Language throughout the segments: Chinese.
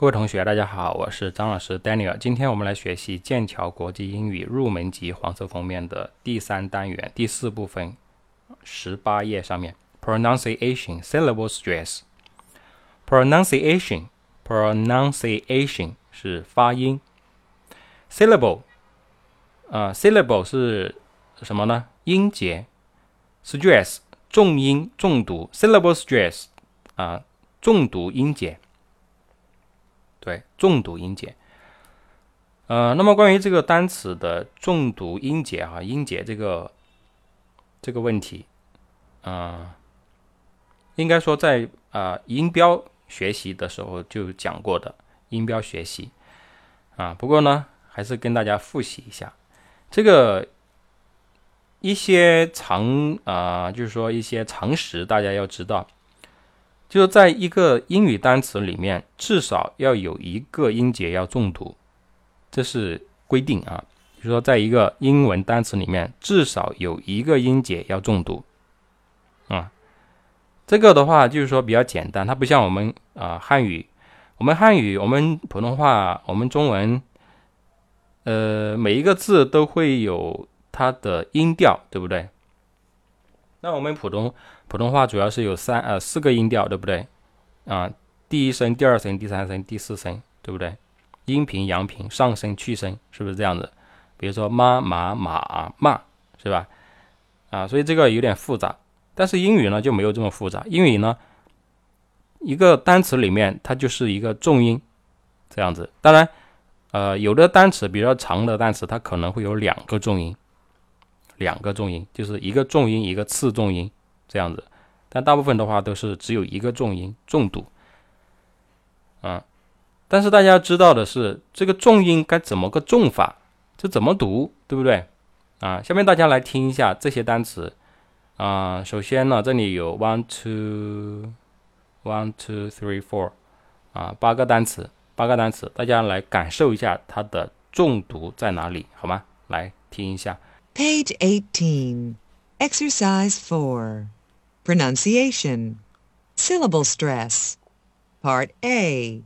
各位同学，大家好，我是张老师 Daniel。今天我们来学习剑桥国际英语入门级黄色封面的第三单元第四部分，十八页上面 pronunciation syllable stress。pronunciation pronunciation 是发音，syllable 啊 syllable 是什么呢？音节，stress 重音重读，syllable stress 啊重读音节。对，重读音节。呃，那么关于这个单词的重读音节啊，音节这个这个问题，啊，应该说在啊音标学习的时候就讲过的音标学习啊。不过呢，还是跟大家复习一下这个一些常啊，就是说一些常识，大家要知道。就是在一个英语单词里面，至少要有一个音节要重读，这是规定啊。就说在一个英文单词里面，至少有一个音节要重读啊。这个的话就是说比较简单，它不像我们啊汉语，我们汉语、我们普通话、我们中文，呃，每一个字都会有它的音调，对不对？那我们普通普通话主要是有三呃四个音调，对不对？啊，第一声、第二声、第三声、第四声，对不对？阴平、阳平、上声、去声，是不是这样子？比如说妈、马、马、骂，是吧？啊，所以这个有点复杂。但是英语呢就没有这么复杂。英语呢，一个单词里面它就是一个重音，这样子。当然，呃，有的单词比较长的单词，它可能会有两个重音。两个重音，就是一个重音，一个次重音，这样子。但大部分的话都是只有一个重音重读，啊。但是大家知道的是，这个重音该怎么个重法？这怎么读，对不对？啊，下面大家来听一下这些单词。啊，首先呢，这里有 one two one two three four，啊，八个单词，八个单词，大家来感受一下它的重读在哪里，好吗？来听一下。Page 18. Exercise 4. Pronunciation. Syllable stress. Part A.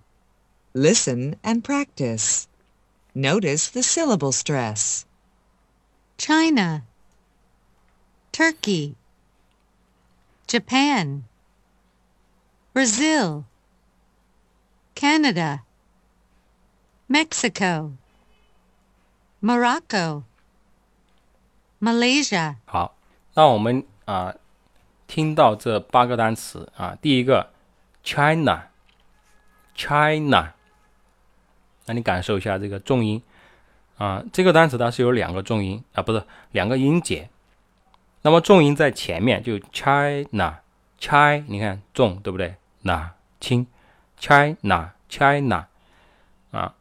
Listen and practice. Notice the syllable stress. China, Turkey, Japan, Brazil, Canada, Mexico, Morocco. Malaysia。好，那我们啊， 听到这八个单词啊，第一个 China，China，那你感受一下这个重音啊，这个单词它是有两个重音啊，不是两个音节，那么重音在前面就 China，China，你看重对不对？那轻，China，China，啊，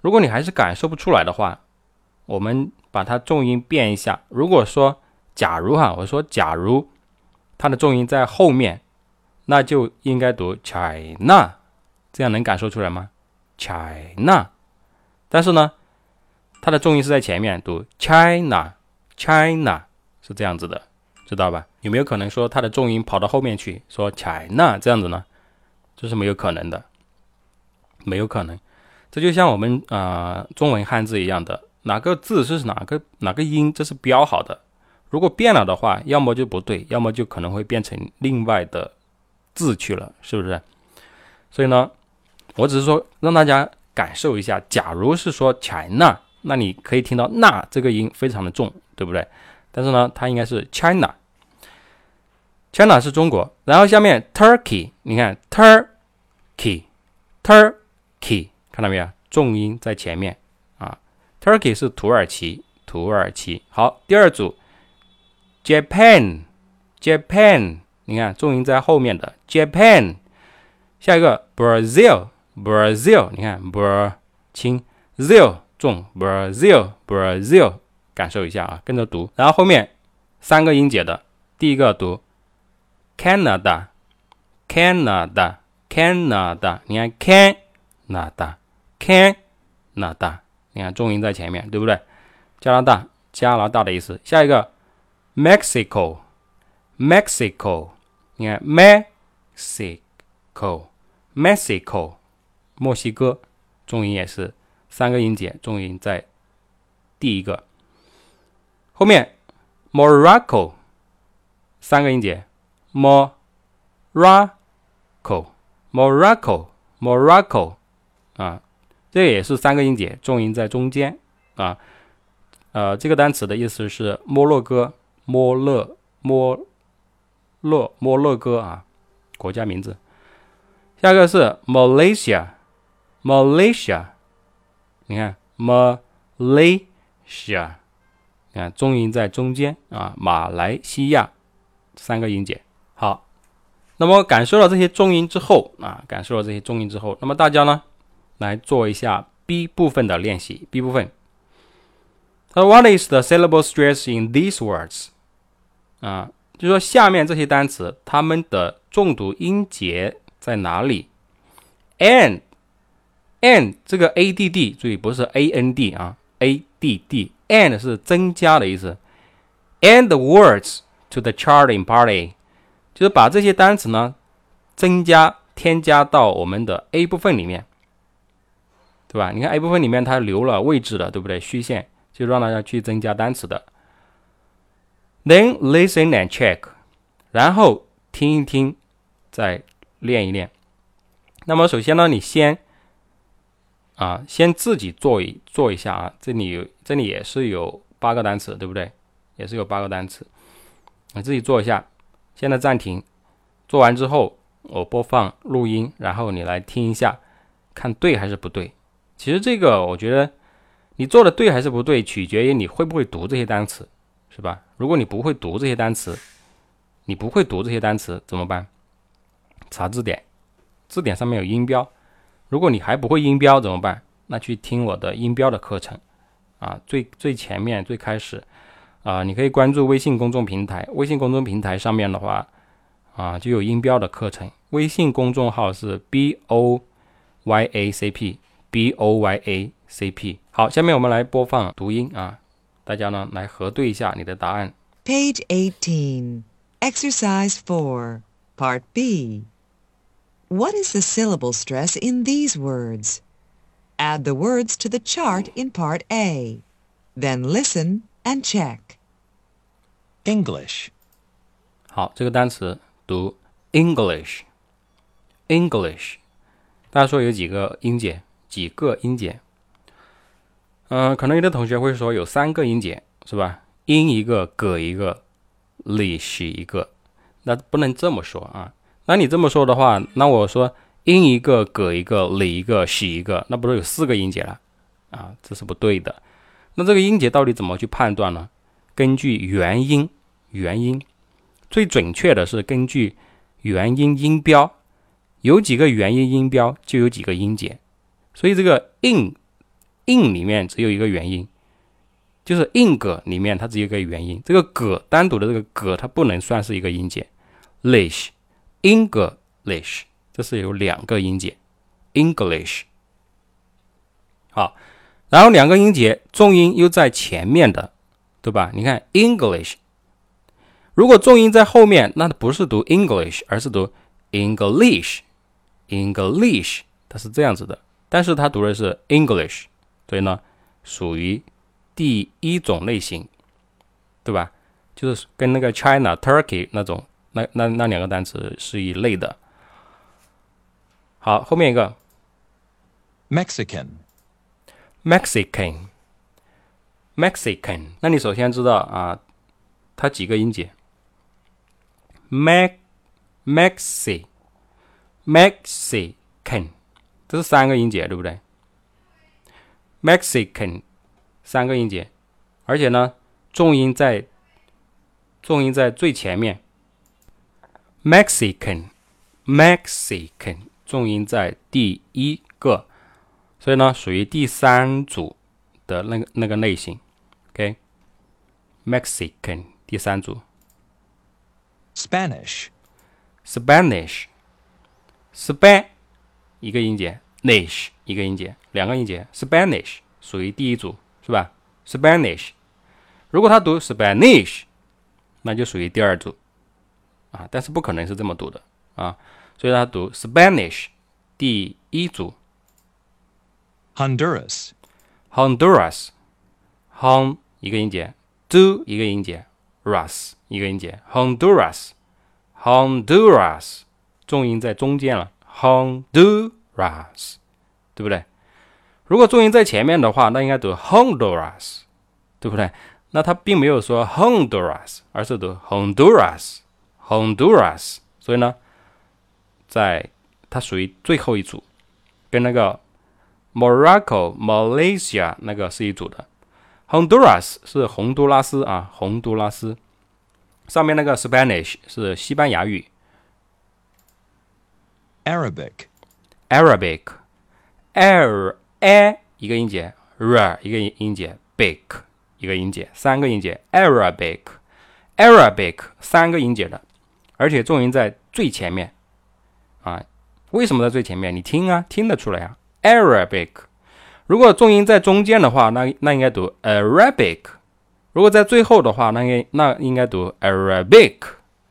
如果你还是感受不出来的话，我们。把它重音变一下。如果说，假如哈，我说假如它的重音在后面，那就应该读 China，这样能感受出来吗？China。但是呢，它的重音是在前面，读 China，China 是这样子的，知道吧？有没有可能说它的重音跑到后面去，说 China 这样子呢？这是没有可能的，没有可能。这就像我们啊中文汉字一样的。哪个字是哪个哪个音，这是标好的。如果变了的话，要么就不对，要么就可能会变成另外的字去了，是不是？所以呢，我只是说让大家感受一下。假如是说 China，那你可以听到“那”这个音非常的重，对不对？但是呢，它应该是 China，China 是中国。然后下面 Turkey，你看 Turkey，Turkey，看到没有？重音在前面啊。Turkey 是土耳其，土耳其。好，第二组，Japan，Japan，你看重音在后面的 Japan。下一个 Brazil，Brazil，你看 Br 轻，Zil 重，Brazil，Brazil，感受一下啊，跟着读。然后后面三个音节的，第一个读 Canada，Canada，Canada，你看 Canada，Canada。你看重音在前面，对不对？加拿大，加拿大的意思。下一个，Mexico，Mexico，你看 Mexico，Mexico，墨西哥，重音也是三个音节，重音在第一个。后面 Morocco 三个音节，Morocco，Morocco，Morocco 啊，这也是三个音节，重音在中间啊。呃，这个单词的意思是摩洛哥，摩勒摩勒摩洛哥啊，国家名字。下一个是 Malaysia，Malaysia，你看 Malaysia，你看重音在中间啊，马来西亚三个音节。好，那么感受了这些重音之后啊，感受了这些重音之后，那么大家呢来做一下 B 部分的练习。B 部分。那 What is the syllable stress in these words？啊，就说下面这些单词，它们的重读音节在哪里？and，and 这个 a d d，注意不是 a n d 啊，a d d，and 是增加的意思。and words to the chart in part A，就是把这些单词呢增加添加到我们的 A 部分里面，对吧？你看 A 部分里面它留了位置的，对不对？虚线。就让大家去增加单词的。Then listen and check，然后听一听，再练一练。那么首先呢，你先啊，先自己做一做一下啊。这里有这里也是有八个单词，对不对？也是有八个单词，你自己做一下。现在暂停，做完之后我播放录音，然后你来听一下，看对还是不对。其实这个我觉得。你做的对还是不对，取决于你会不会读这些单词，是吧？如果你不会读这些单词，你不会读这些单词怎么办？查字典，字典上面有音标。如果你还不会音标怎么办？那去听我的音标的课程，啊，最最前面最开始，啊，你可以关注微信公众平台，微信公众平台上面的话，啊，就有音标的课程。微信公众号是 b o y a c p b o y a。CP 好，下面我们来播放读音啊，大家呢来核对一下你的答案。Page 18, Exercise 4, Part B. What is the syllable stress in these words? Add the words to the chart in Part A. Then listen and check. English, 好，这个单词读 English，English，大家说有几个音节？几个音节？ 嗯，可能有的同学会说有三个音节是吧？音一个，葛一个，l 是一个，那不能这么说啊。那你这么说的话，那我说音一个，葛一个，l 一个，是一个，那不是有四个音节了啊？这是不对的。那这个音节到底怎么去判断呢？根据元音，元音最准确的是根据元音音标，有几个元音音标就有几个音节，所以这个 in。In 里面只有一个元音，就是 ing 里面它只有一个元音。这个 g 单独的这个 g 它不能算是一个音节。lish，English，这是有两个音节。English，好，然后两个音节重音又在前面的，对吧？你看 English，如果重音在后面，那不是读 English，而是读 English，English，它是这样子的。但是它读的是 English。所以呢，属于第一种类型，对吧？就是跟那个 China、Turkey 那种那那那两个单词是一类的。好，后面一个 Mexican，Mexican，Mexican。那你首先知道啊，它几个音节？Mex，Mexi，Mexican，这是三个音节，对不对？Mexican，三个音节，而且呢，重音在重音在最前面。Mexican，Mexican，重音在第一个，所以呢，属于第三组的那个那个类型。OK，Mexican 第三组。Spanish，Spanish，Span 一个音节，nish 一个音节。两个音节，Spanish 属于第一组，是吧？Spanish，如果他读 Spanish，那就属于第二组，啊，但是不可能是这么读的啊，所以他读 Spanish 第一组 Honduras. Honduras。Hon 一个音节，do 一个音节，ras 一个音节，Honduras。Honduras 重音在中间了，Honduras，对不对？如果重音在前面的话，那应该读 Honduras，对不对？那它并没有说 Honduras，而是读 Honduras，Honduras。所以呢，在它属于最后一组，跟那个 Morocco、Malaysia 那个是一组的。Honduras 是洪都拉斯啊，洪都拉斯。上面那个 Spanish 是西班牙语。Arabic. Ar，a 一个音节，R 一个音节，Big 一个音节，三个音节，Arabic，Arabic 三个音节的，而且重音在最前面啊。为什么在最前面？你听啊，听得出来啊。Arabic，如果重音在中间的话，那那应该读 Arabic；如果在最后的话，那应那应该读 Arabic，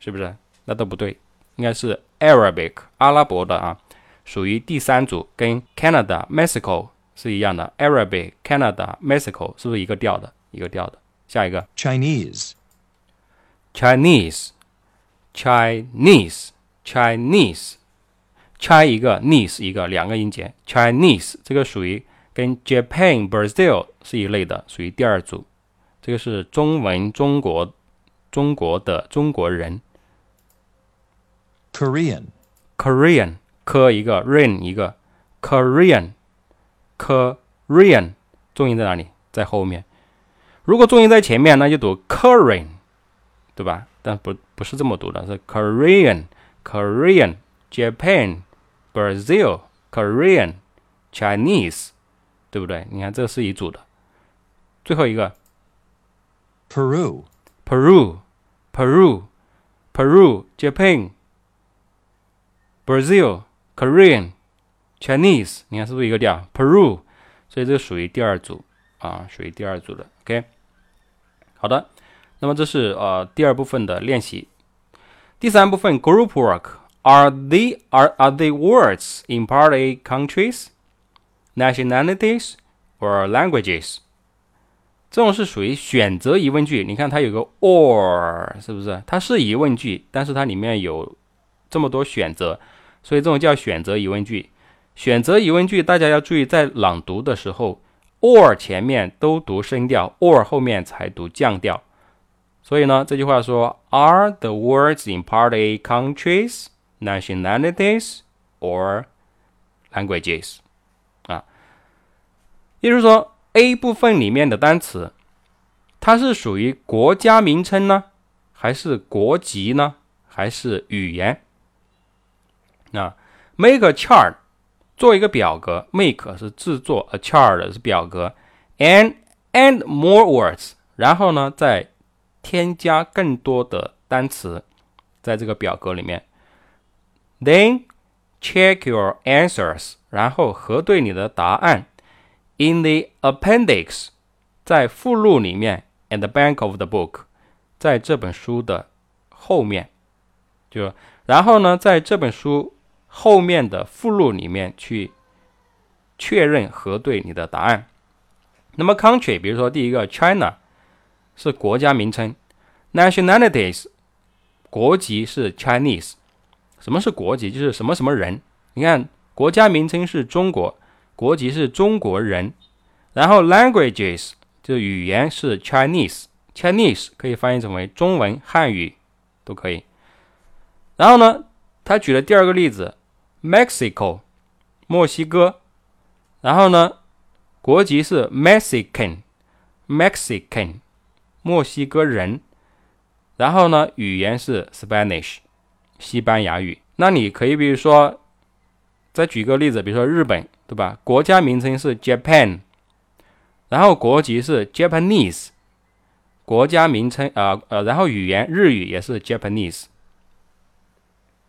是不是？那都不对，应该是 Arabic，阿拉伯的啊。属于第三组，跟 Canada、Mexico 是一样的。Arabic、Canada、Mexico 是不是一个调的？一个调的。下一个 Chinese、Chinese、Chinese、Chinese、Ch 一个，nese 一个，两个音节。Chinese 这个属于跟 Japan、Brazil 是一类的，属于第二组。这个是中文中国中国的中国人。Korean、Korean。科一个，rain 一个，Korean，Korean，重音在哪里？在后面。如果重音在前面，那就读 Korean，对吧？但不不是这么读的，是 Korean，Korean，Japan，Brazil，Korean，Chinese，对不对？你看这是一组的。最后一个，Peru，Peru，Peru，Japan，Brazil。Korean、Chinese，你看是不是一个调？Peru，所以这个属于第二组啊，属于第二组的。OK，好的，那么这是呃第二部分的练习。第三部分 Group Work，Are they are are they words in part A countries, nationalities or languages？这种是属于选择疑问句。你看它有个 or，是不是？它是疑问句，但是它里面有这么多选择。所以这种叫选择疑问句。选择疑问句，大家要注意，在朗读的时候，or 前面都读升调，or 后面才读降调。所以呢，这句话说：Are the words in Part A countries, nationalities, or languages？啊，也就是说，A 部分里面的单词，它是属于国家名称呢，还是国籍呢，还是语言？那 make a chart 做一个表格，make 是制作，a chart 是表格，and and more words，然后呢再添加更多的单词在这个表格里面，then check your answers，然后核对你的答案，in the appendix，在附录里面，at the back of the book，在这本书的后面，就然后呢在这本书。后面的附录里面去确认核对你的答案。那么 country，比如说第一个 China 是国家名称，nationalities 国籍是 Chinese。什么是国籍？就是什么什么人。你看国家名称是中国，国籍是中国人。然后 languages 就语言是 Chinese，Chinese 可以翻译成为中文、汉语都可以。然后呢，他举了第二个例子。Mexico，墨西哥，然后呢，国籍是 Mexican，Mexican，墨西哥人，然后呢，语言是 Spanish，西班牙语。那你可以比如说，再举个例子，比如说日本，对吧？国家名称是 Japan，然后国籍是 Japanese，国家名称啊呃，然后语言日语也是 Japanese，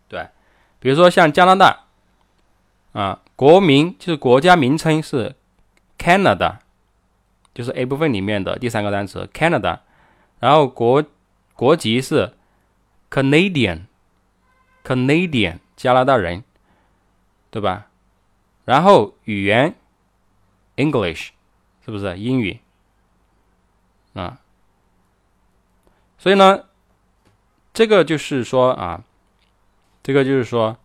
对，比如说像加拿大。啊，国名就是国家名称是 Canada，就是 A 部分里面的第三个单词 Canada，然后国国籍是 Canadian，Canadian 加拿大人，对吧？然后语言 English，是不是英语？啊，所以呢，这个就是说啊，这个就是说，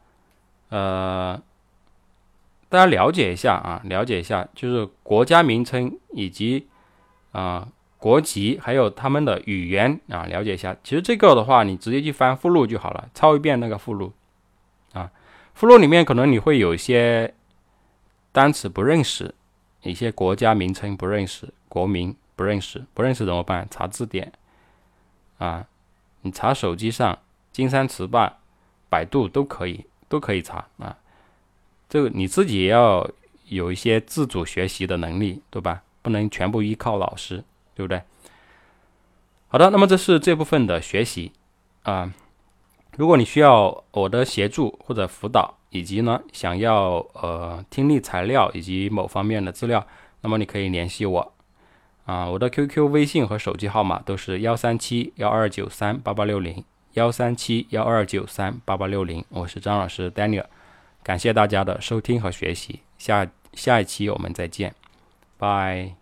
呃，大家了解一下啊，了解一下，就是国家名称以及啊国籍，还有他们的语言啊，了解一下。其实这个的话，你直接去翻附录就好了，抄一遍那个附录啊。附录里面可能你会有一些单词不认识，一些国家名称不认识，国名。不认识，不认识怎么办？查字典啊，你查手机上金山词霸、百度都可以，都可以查啊。这个你自己也要有一些自主学习的能力，对吧？不能全部依靠老师，对不对？好的，那么这是这部分的学习啊。如果你需要我的协助或者辅导，以及呢想要呃听力材料以及某方面的资料，那么你可以联系我。啊，我的 QQ、微信和手机号码都是幺三七幺二九三八八六零，幺三七幺二九三八八六零。我是张老师 Daniel，感谢大家的收听和学习，下下一期我们再见，拜。